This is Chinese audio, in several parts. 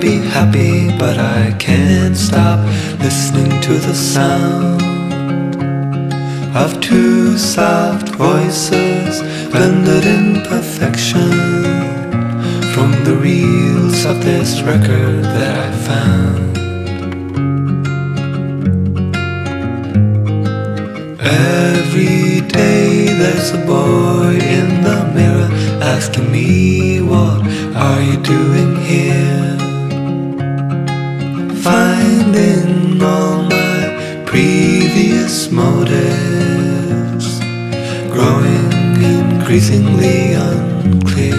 Be happy, but I can't stop listening to the sound of two soft voices blended in perfection from the reels of this record that I found. Every day there's a boy in the mirror asking me what are you doing here? Increasingly unclear.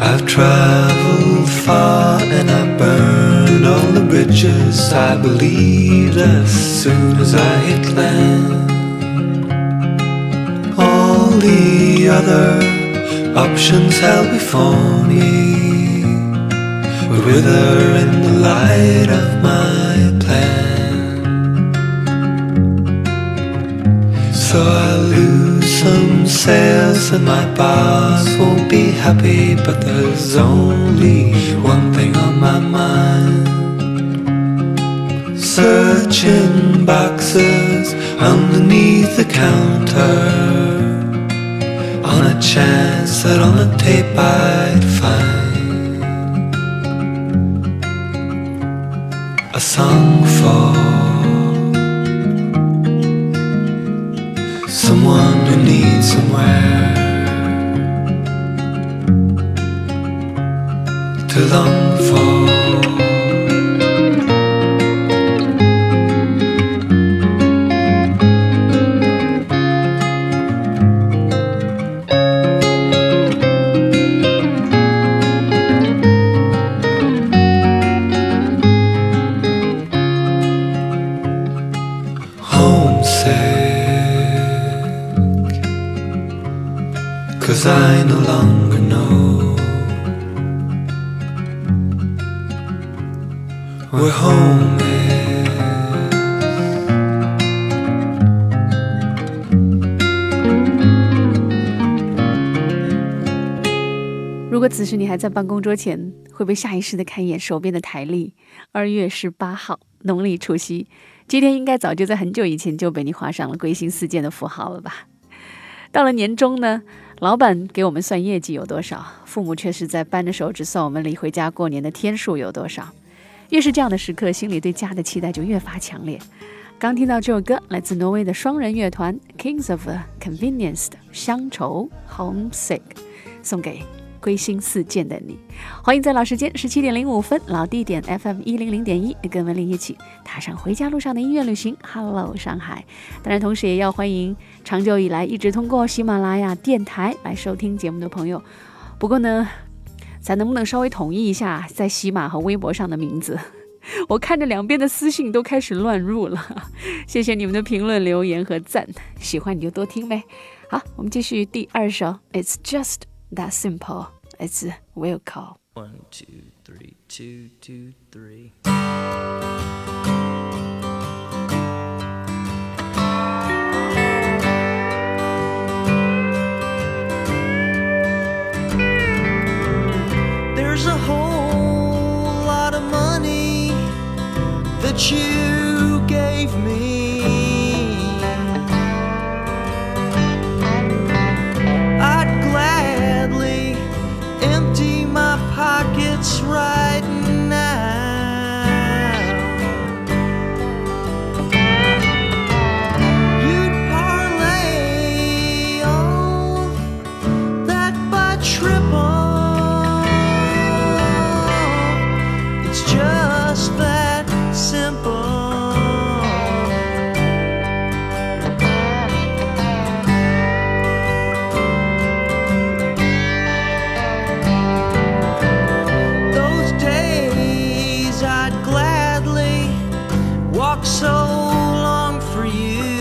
I've traveled far and I burned all the bridges I believed as soon as I hit land. All the other options held before me would wither in the light of my plan. So I lose some sales and my boss won't be happy, but there's only one thing on my mind. Searching boxes underneath the counter a chance that on the tape I'd find a song for someone who needs somewhere to long 此时你还在办公桌前，会不会下意识的看一眼手边的台历？二月十八号，农历除夕，今天应该早就在很久以前就被你画上了归心似箭的符号了吧？到了年终呢，老板给我们算业绩有多少，父母却是在扳着手指算我们离回家过年的天数有多少。越是这样的时刻，心里对家的期待就越发强烈。刚听到这首歌，来自挪威的双人乐团 Kings of Convenience 的《乡愁 Homesick》，送给归心似箭的你。欢迎在老时间十七点零五分，老地点 FM 一零零点一，跟文林一起踏上回家路上的音乐旅行。Hello，上海！当然，同时也要欢迎长久以来一直通过喜马拉雅电台来收听节目的朋友。不过呢，咱能不能稍微统一一下在喜马和微博上的名字？我看着两边的私信都开始乱入了，谢谢你们的评论、留言和赞，喜欢你就多听呗。好，我们继续第二首，It's just that simple。It's will call。One, two, three, two, two, three. There's a whole lot of money that you gave me. so long for you.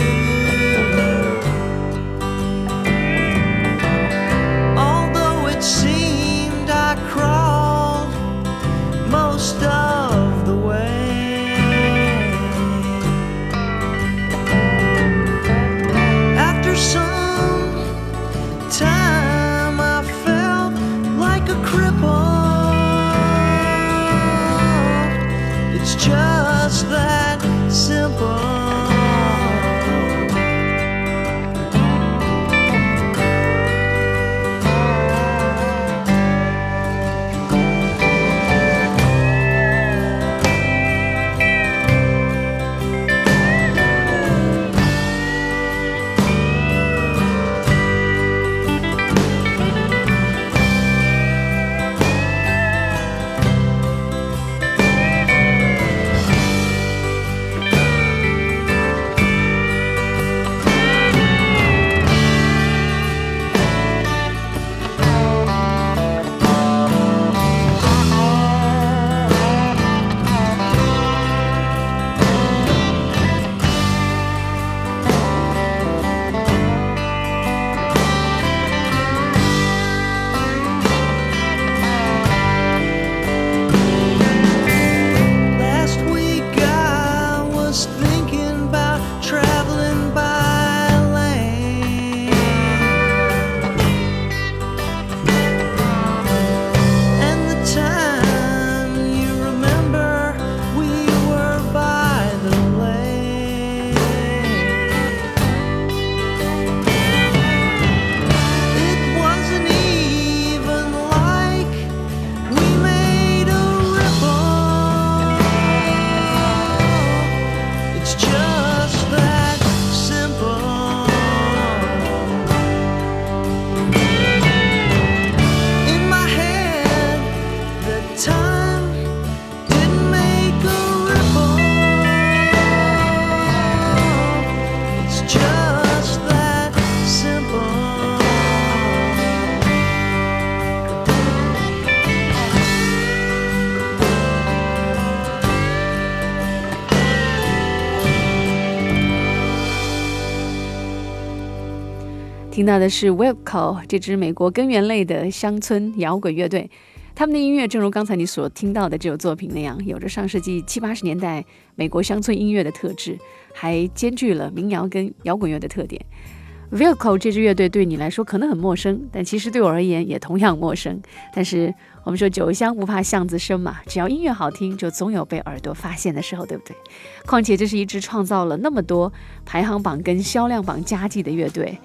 听到的是 Wilco 这支美国根源类的乡村摇滚乐队。他们的音乐正如刚才你所听到的这首作品那样，有着上世纪七八十年代美国乡村音乐的特质，还兼具了民谣跟摇滚乐的特点。Wilco 这支乐队对你来说可能很陌生，但其实对我而言也同样陌生。但是我们说酒香不怕巷子深嘛，只要音乐好听，就总有被耳朵发现的时候，对不对？况且这是一支创造了那么多排行榜跟销量榜佳绩的乐队。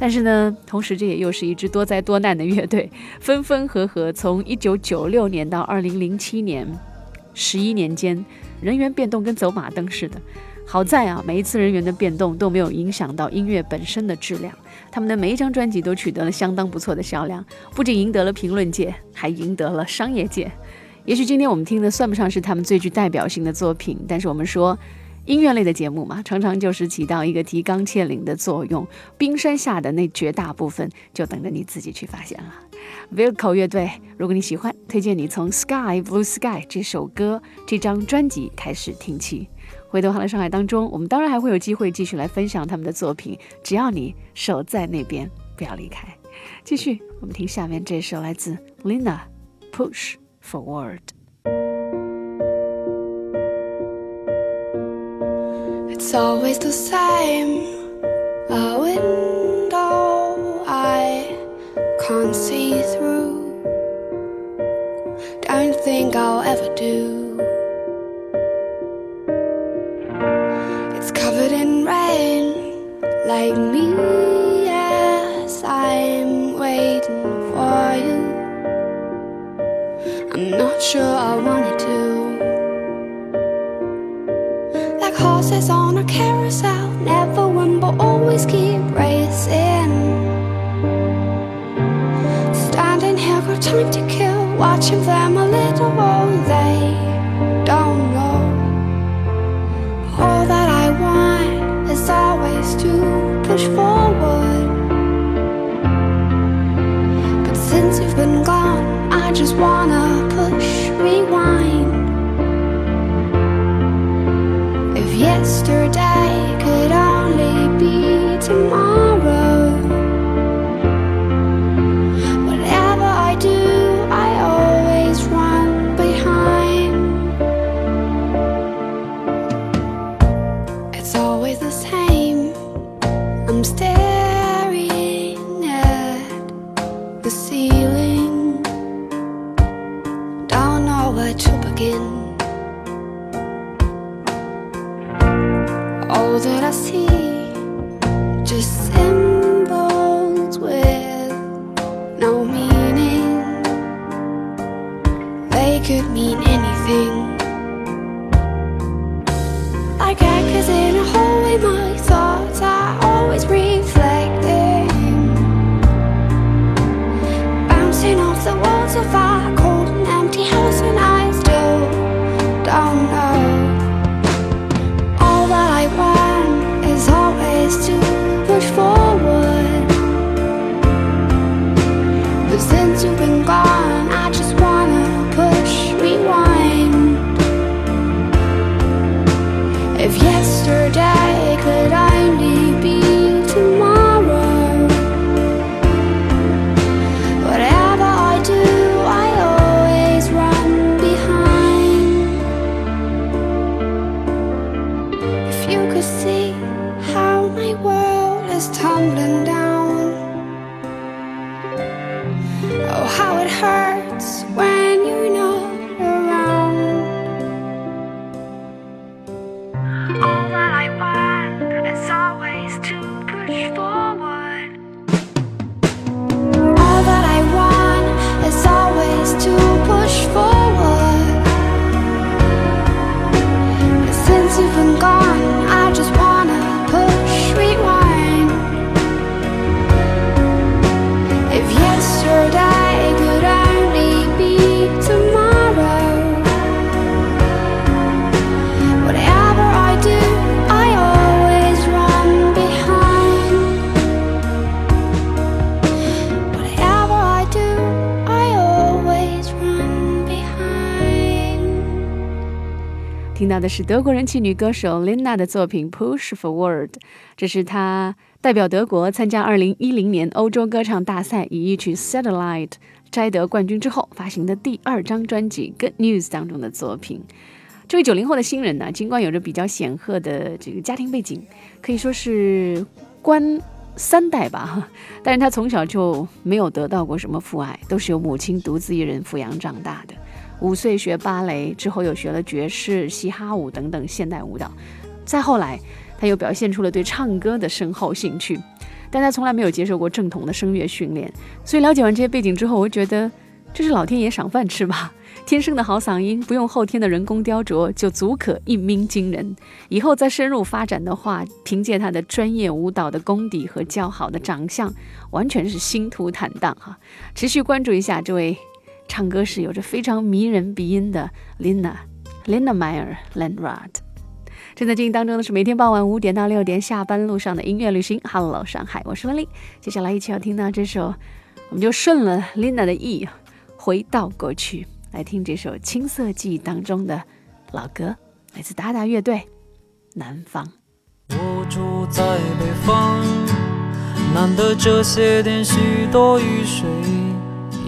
但是呢，同时这也又是一支多灾多难的乐队，分分合合，从一九九六年到二零零七年，十一年间，人员变动跟走马灯似的。好在啊，每一次人员的变动都没有影响到音乐本身的质量。他们的每一张专辑都取得了相当不错的销量，不仅赢得了评论界，还赢得了商业界。也许今天我们听的算不上是他们最具代表性的作品，但是我们说，音乐类的节目嘛，常常就是起到一个提纲挈领的作用。冰山下的那绝大部分，就等着你自己去发现了。Vilco 乐队，如果你喜欢，推荐你从《Sky Blue Sky》这首歌、这张专辑开始听起。回头好了，上海当中，我们当然还会有机会继续来分享他们的作品。只要你守在那边，不要离开。继续，我们听下面这首来自 Lina Push Forward。It's always the same. A window I can't see through. Don't think I'll ever do. It's covered in rain, like me. Yes, I'm waiting for you. I'm not sure I want to horses on a carousel. Never win, but always keep racing. Standing here, got time to kill. Watching them a little while they don't know. All that I want is always to push forward. But since you've been gone, I just wanna push rewind. Yesterday could only be tomorrow, whatever I do, I always run behind. It's always the same. I'm staring at the ceiling, don't know where to begin. tudo era assim. 到的是德国人气女歌手 Lina 的作品《Push Forward》，这是她代表德国参加2010年欧洲歌唱大赛，以一曲《Satellite》摘得冠军之后发行的第二张专辑《Good News》当中的作品。这位九零后的新人呢，尽管有着比较显赫的这个家庭背景，可以说是官三代吧，但是他从小就没有得到过什么父爱，都是由母亲独自一人抚养长大的。五岁学芭蕾，之后又学了爵士、嘻哈舞等等现代舞蹈，再后来。他又表现出了对唱歌的深厚兴趣，但他从来没有接受过正统的声乐训练。所以了解完这些背景之后，我觉得这是老天爷赏饭吃吧。天生的好嗓音，不用后天的人工雕琢，就足可一鸣惊人。以后再深入发展的话，凭借他的专业舞蹈的功底和较好的长相，完全是星途坦荡哈。持续关注一下这位唱歌是有着非常迷人鼻音的 Lina Lina Meyer Landrat，。正在进行当中的是每天傍晚五点到六点下班路上的音乐旅行。Hello，上海，我是温丽。接下来一起要听到这首，我们就顺了 Lina 的意，回到过去，来听这首《青涩记忆》当中的老歌，来自达达乐队《南方》。我住在北方，难得这些天许多雨水，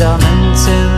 我家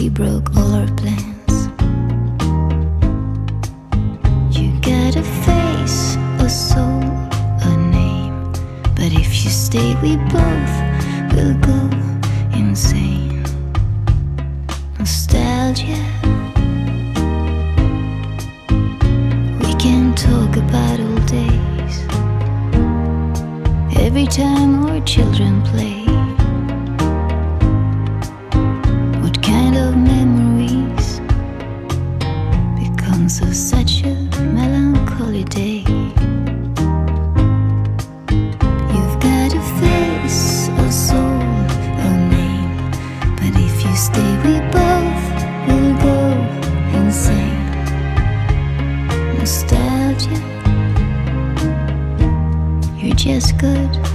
We broke all our plans. You got a face, a soul, a name. But if you stay, we both will go insane. Nostalgia. We can talk about old days. Every time our children play. kiss good.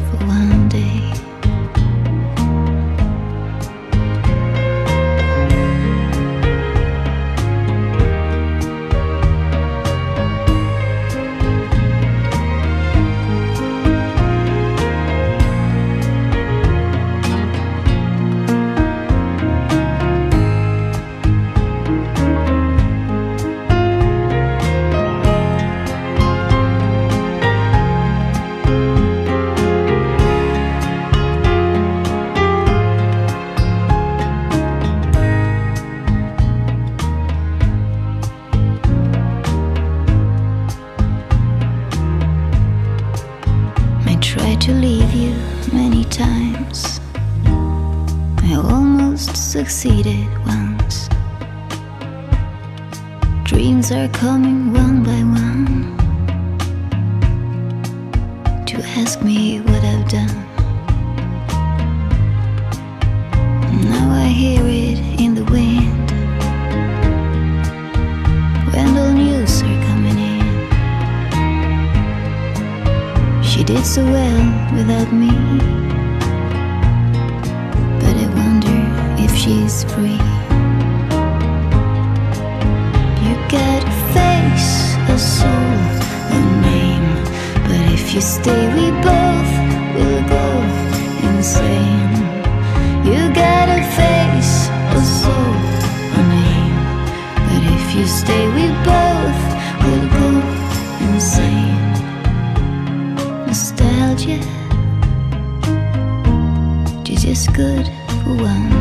Good. For one um.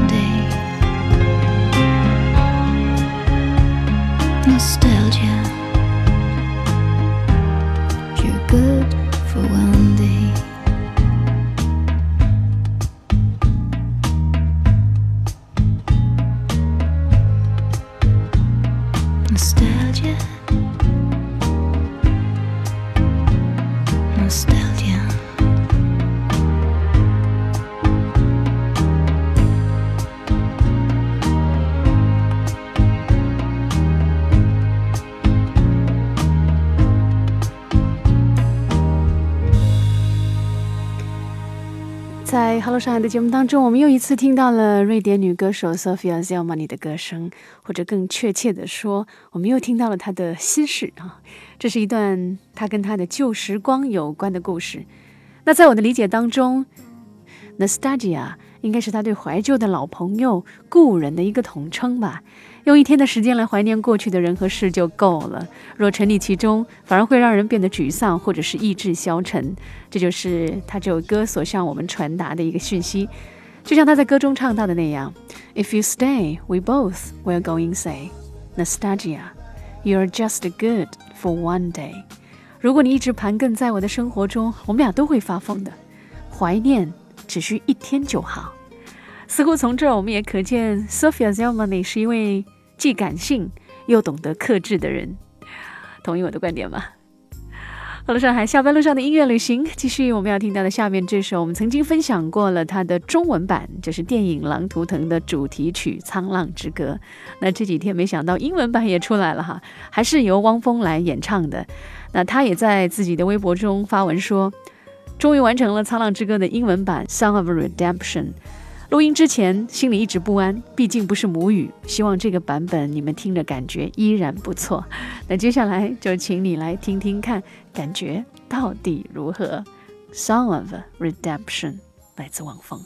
在上海”的节目当中，我们又一次听到了瑞典女歌手 Sofia Zelmani 的歌声，或者更确切的说，我们又听到了她的心事啊。这是一段她跟她的旧时光有关的故事。那在我的理解当中，nostalgia 应该是她对怀旧的老朋友、故人的一个统称吧。用一天的时间来怀念过去的人和事就够了。若沉溺其中，反而会让人变得沮丧，或者是意志消沉。这就是他这首歌所向我们传达的一个讯息。就像他在歌中唱到的那样：“If you stay, we both will go insane. Nostalgia, you're just good for one day。”如果你一直盘亘在我的生活中，我们俩都会发疯的。怀念只需一天就好。似乎从这儿我们也可见，Sophia Zelmani 是一位既感性又懂得克制的人。同意我的观点吗？好了，上海下班路上的音乐旅行，继续我们要听到的下面这首，我们曾经分享过了它的中文版，就是电影《狼图腾》的主题曲《沧浪之歌》。那这几天没想到英文版也出来了哈，还是由汪峰来演唱的。那他也在自己的微博中发文说，终于完成了《沧浪之歌》的英文版《Song of Redemption》。录音之前心里一直不安，毕竟不是母语。希望这个版本你们听着感觉依然不错。那接下来就请你来听听看，感觉到底如何？Song of Redemption 来自汪峰。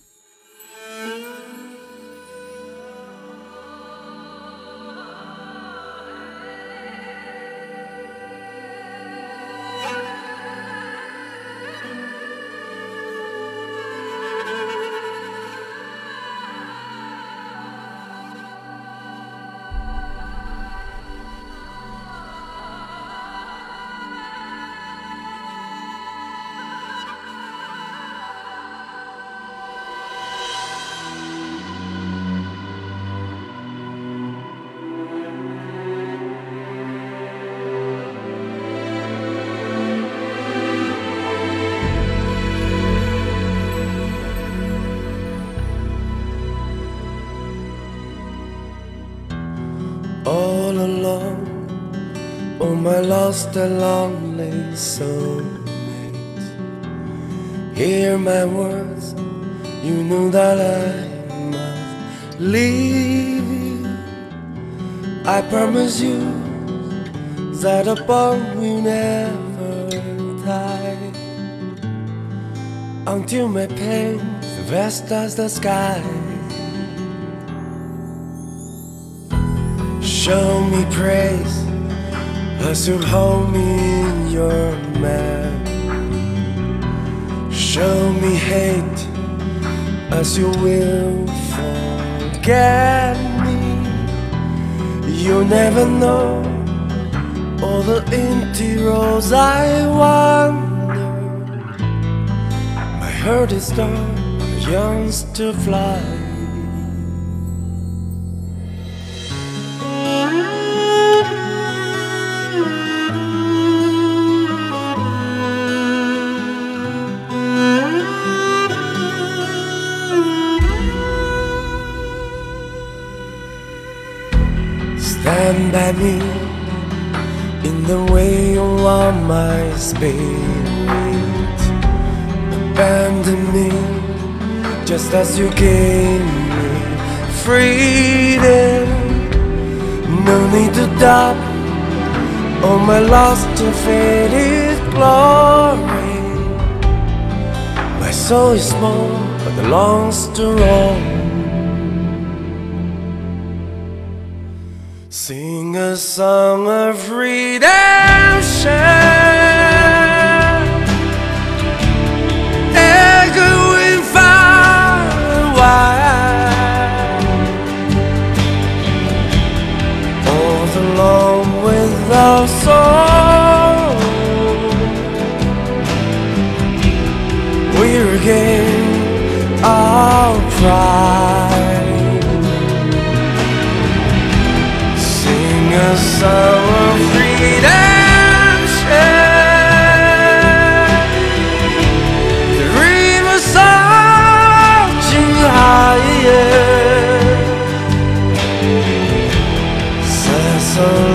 Lost and lonely soulmate. Hear my words, you know that I must leave you. I promise you that a bond will never die until my pain vast as the sky. Show me praise as you hold me in your man. Show me hate as you will forget me. You'll never know all the empty roads I wander. My heart is dark, yearns to fly. Me in the way you want my spirit. Abandon me just as you gave me freedom. No need to doubt all my lost and faded glory. My soul is small, but belongs to Rome. Song of redemption.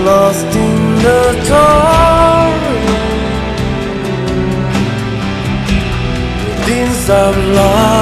Lost in the torrent. Winds of love,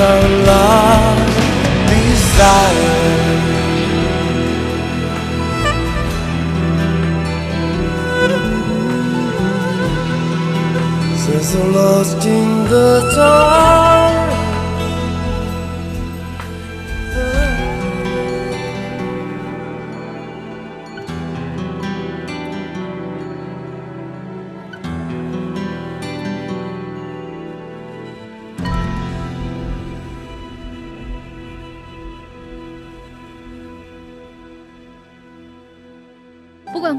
are lost desire. Says so lost in the dark.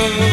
river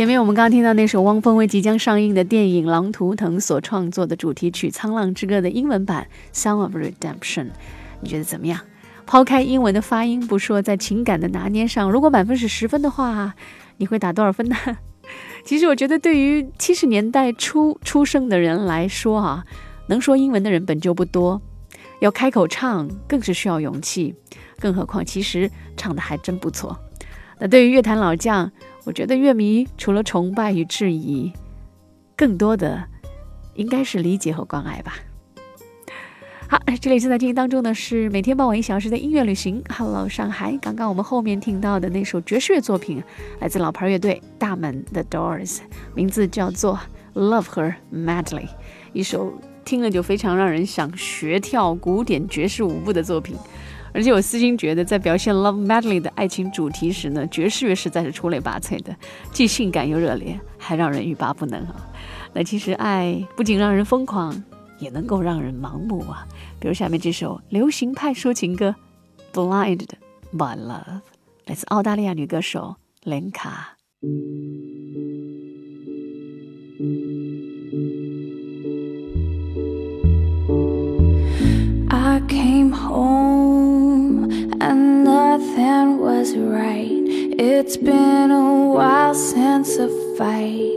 前面我们刚刚听到那首汪峰为即将上映的电影《狼图腾》所创作的主题曲《沧浪之歌》的英文版《Song of Redemption》，你觉得怎么样？抛开英文的发音不说，在情感的拿捏上，如果满分是十分的话，你会打多少分呢？其实我觉得，对于七十年代初出生的人来说啊，能说英文的人本就不多，要开口唱更是需要勇气，更何况其实唱的还真不错。那对于乐坛老将，我觉得乐迷除了崇拜与质疑，更多的应该是理解和关爱吧。好，这里正在进行当中呢，是每天傍晚一小时的音乐旅行。Hello，上海。刚刚我们后面听到的那首爵士乐作品，来自老牌乐队大门 The Doors，名字叫做《Love Her Madly》，一首听了就非常让人想学跳古典爵士舞步的作品。而且我私心觉得，在表现《Love Madly》的爱情主题时呢，爵士乐实在是出类拔萃的，既性感又热烈，还让人欲罢不能啊！那其实爱不仅让人疯狂。也能够让人盲目啊！比如下面这首流行派抒情歌《Blinded by Love》，来自澳大利亚女歌手 lenka。卡。I came home and nothing was right. It's been a while since a fight.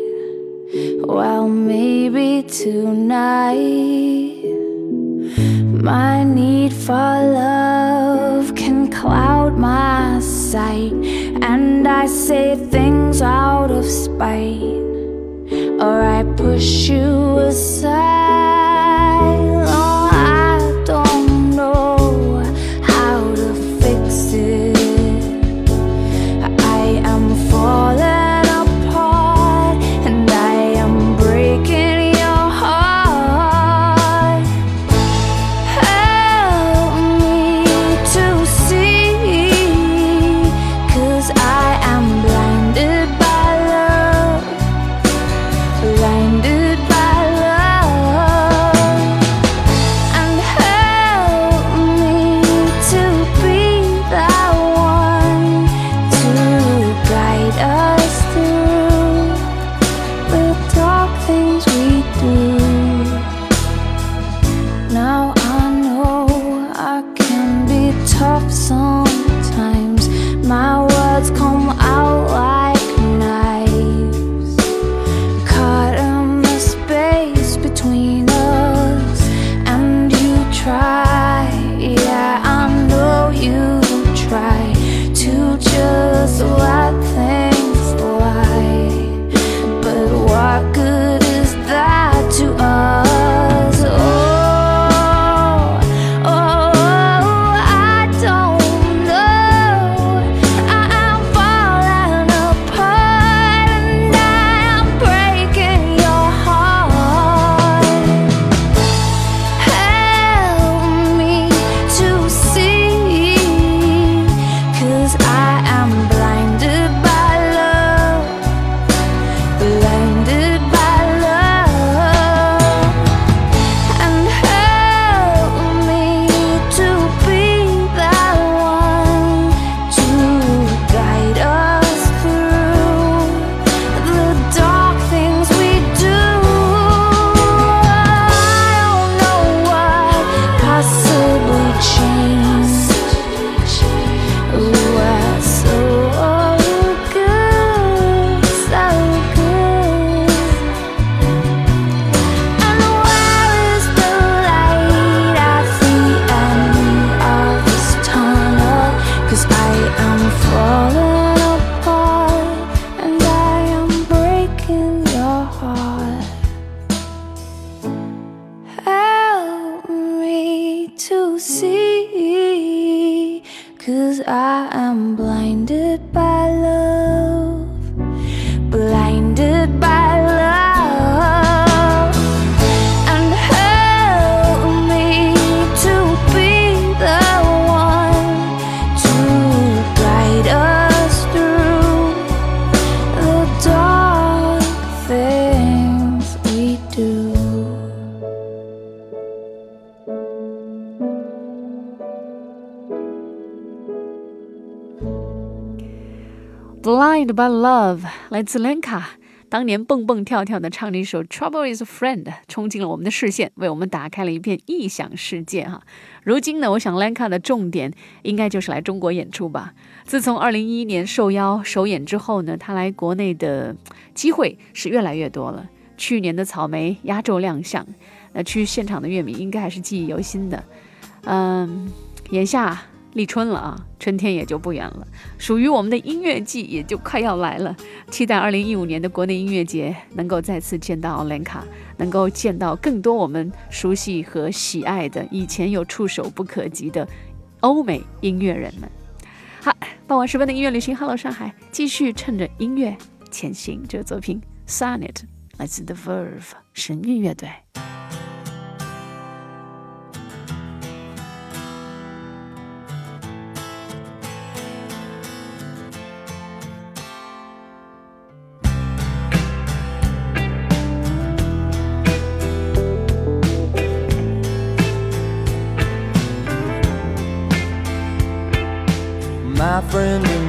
Well, maybe tonight my need for love can cloud my sight, and I say things out of spite, or I push you aside. By Love 来自 Lenka，当年蹦蹦跳跳的唱了一首《Trouble Is a Friend》，冲进了我们的视线，为我们打开了一片异想世界哈。如今呢，我想 Lenka 的重点应该就是来中国演出吧。自从2011年受邀首演之后呢，他来国内的机会是越来越多了。去年的草莓压轴亮相，那去现场的乐迷应该还是记忆犹新的。嗯，眼下立春了啊，春天也就不远了，属于我们的音乐季也就快要来了。期待二零一五年的国内音乐节能够再次见到奥兰卡，能够见到更多我们熟悉和喜爱的、以前有触手不可及的欧美音乐人们。好，傍晚时分的音乐旅行，Hello 上海，继续趁着音乐前行。这个作品《Sonnet》来自 The Verve 神韵乐队。Friend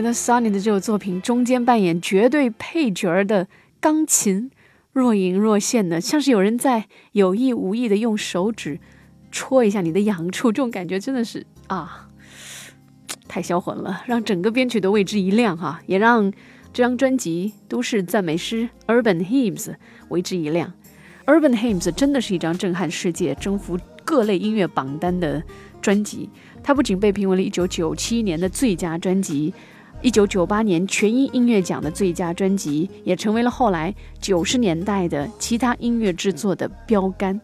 觉得 Sonny 的这首作品中间扮演绝对配角的钢琴若隐若现的，像是有人在有意无意的用手指戳一下你的痒处，这种感觉真的是啊，太销魂了，让整个编曲都为之一亮哈，也让这张专辑《都市赞美诗》（Urban Hymns） 为之一亮。Urban Hymns 真的是一张震撼世界、征服各类音乐榜单的专辑。它不仅被评为了1997年的最佳专辑一九九八年全英音乐奖的最佳专辑，也成为了后来九十年代的其他音乐制作的标杆。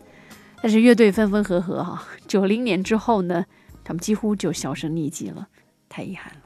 但是乐队分分合合哈，九零年之后呢，他们几乎就销声匿迹了，太遗憾了。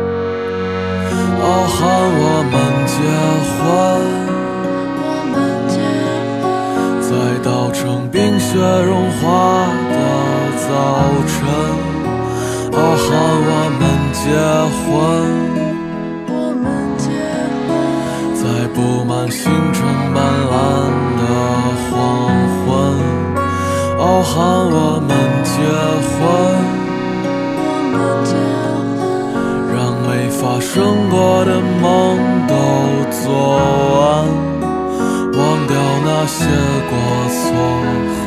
傲寒我们结婚，在稻城冰雪融化的早晨。傲寒我们结婚，在布满星辰斑斓的黄昏。傲寒我们结婚。把发生过的梦都做完，忘掉那些过错。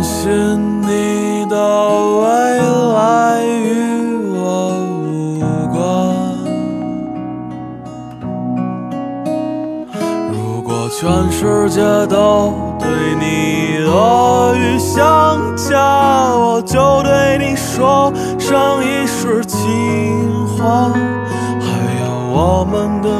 担心你的未来与我无关。如果全世界都对你恶语相加，我就对你说上一世情话。还有我们的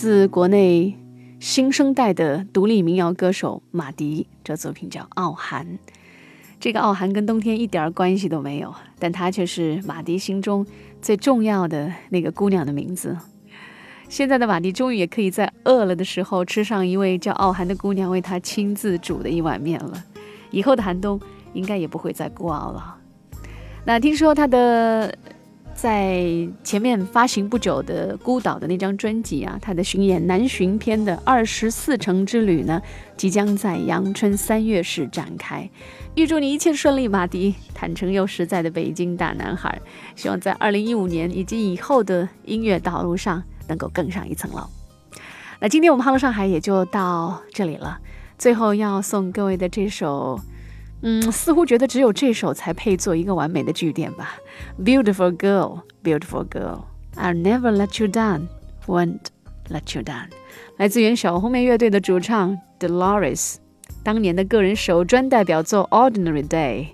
自国内新生代的独立民谣歌手马迪，这作品叫《傲寒》。这个傲寒跟冬天一点关系都没有，但它却是马迪心中最重要的那个姑娘的名字。现在的马迪终于也可以在饿了的时候吃上一位叫傲寒的姑娘为他亲自煮的一碗面了。以后的寒冬应该也不会再孤傲了。那听说他的在前面发行不久的《孤岛》的那张专辑啊，他的巡演南巡篇的二十四城之旅呢，即将在阳春三月时展开。预祝你一切顺利，马迪，坦诚又实在的北京大男孩。希望在二零一五年以及以后的音乐道路上能够更上一层楼。那今天我们哈喽上海也就到这里了。最后要送各位的这首，嗯，似乎觉得只有这首才配做一个完美的句点吧。Beautiful girl, beautiful girl, I'll never let you down, won't let you down。来自原小红莓乐队的主唱 Dolores，当年的个人首专代表作《Ordinary Day》。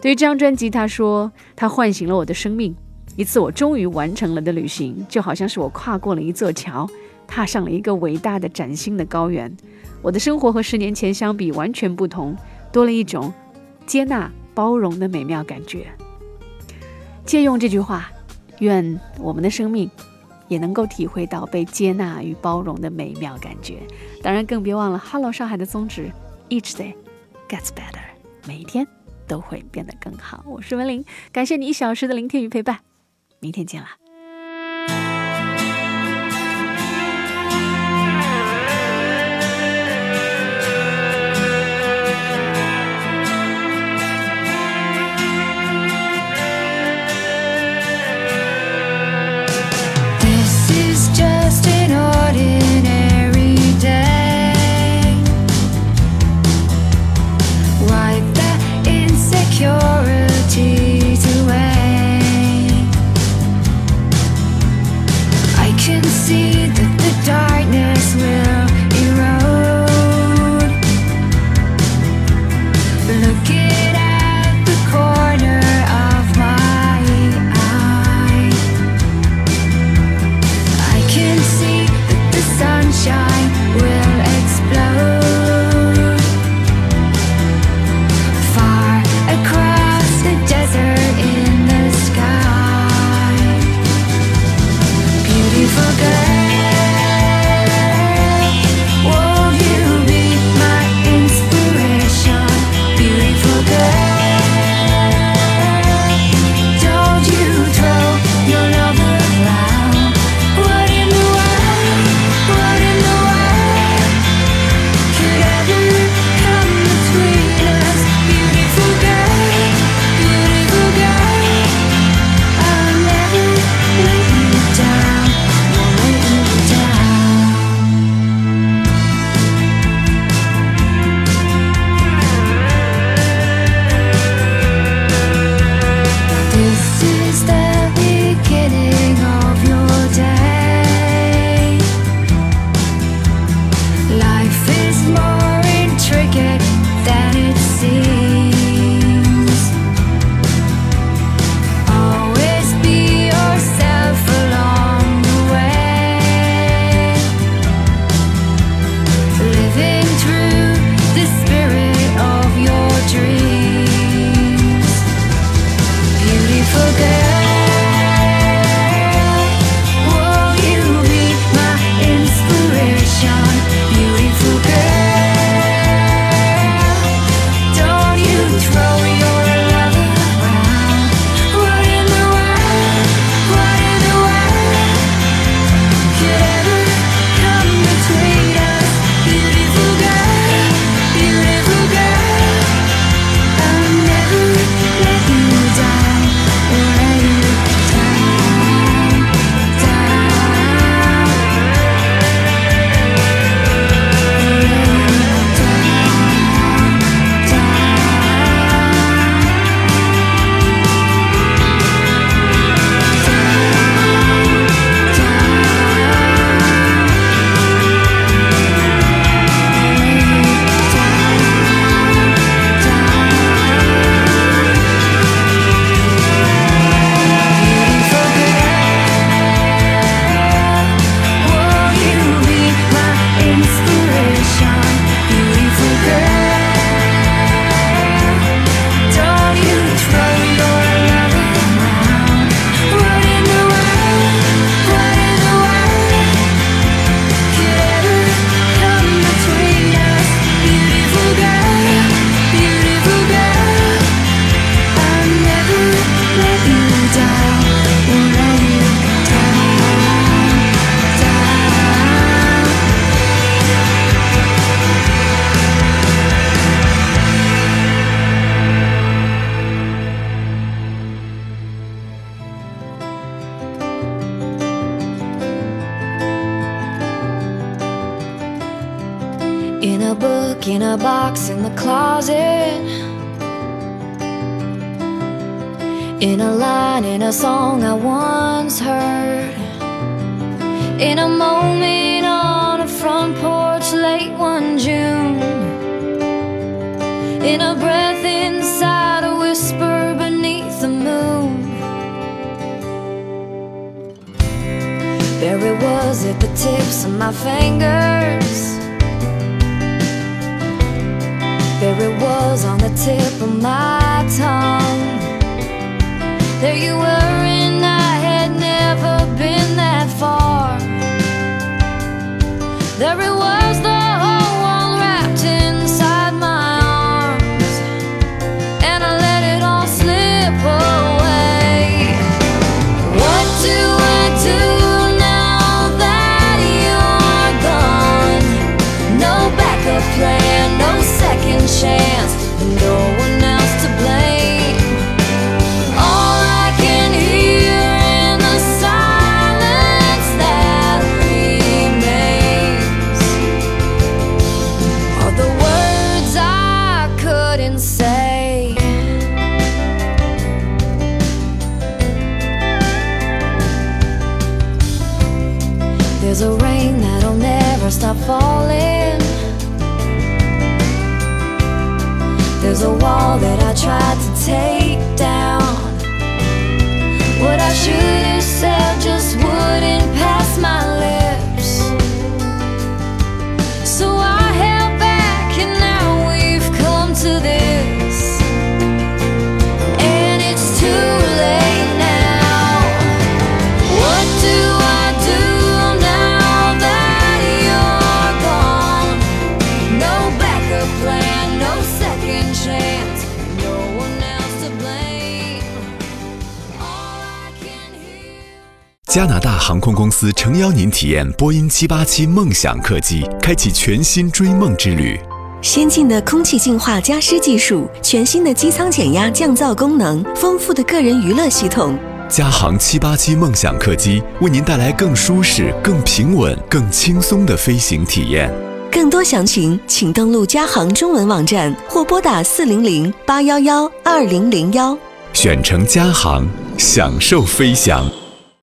对于这张专辑，他说：“它唤醒了我的生命，一次我终于完成了的旅行，就好像是我跨过了一座桥，踏上了一个伟大的崭新的高原。我的生活和十年前相比完全不同，多了一种接纳、包容的美妙感觉。”借用这句话，愿我们的生命也能够体会到被接纳与包容的美妙感觉。当然，更别忘了 “Hello 上海”的宗旨：Each day gets better，每一天都会变得更好。我是文玲，感谢你一小时的聆听与陪伴，明天见啦。航空公司诚邀您体验波音787梦想客机，开启全新追梦之旅。先进的空气净化加湿技术，全新的机舱减压降噪功能，丰富的个人娱乐系统。加航787梦想客机为您带来更舒适、更平稳、更轻松的飞行体验。更多详情，请登录加航中文网站或拨打四零零八幺幺二零零幺。选乘加航，享受飞翔。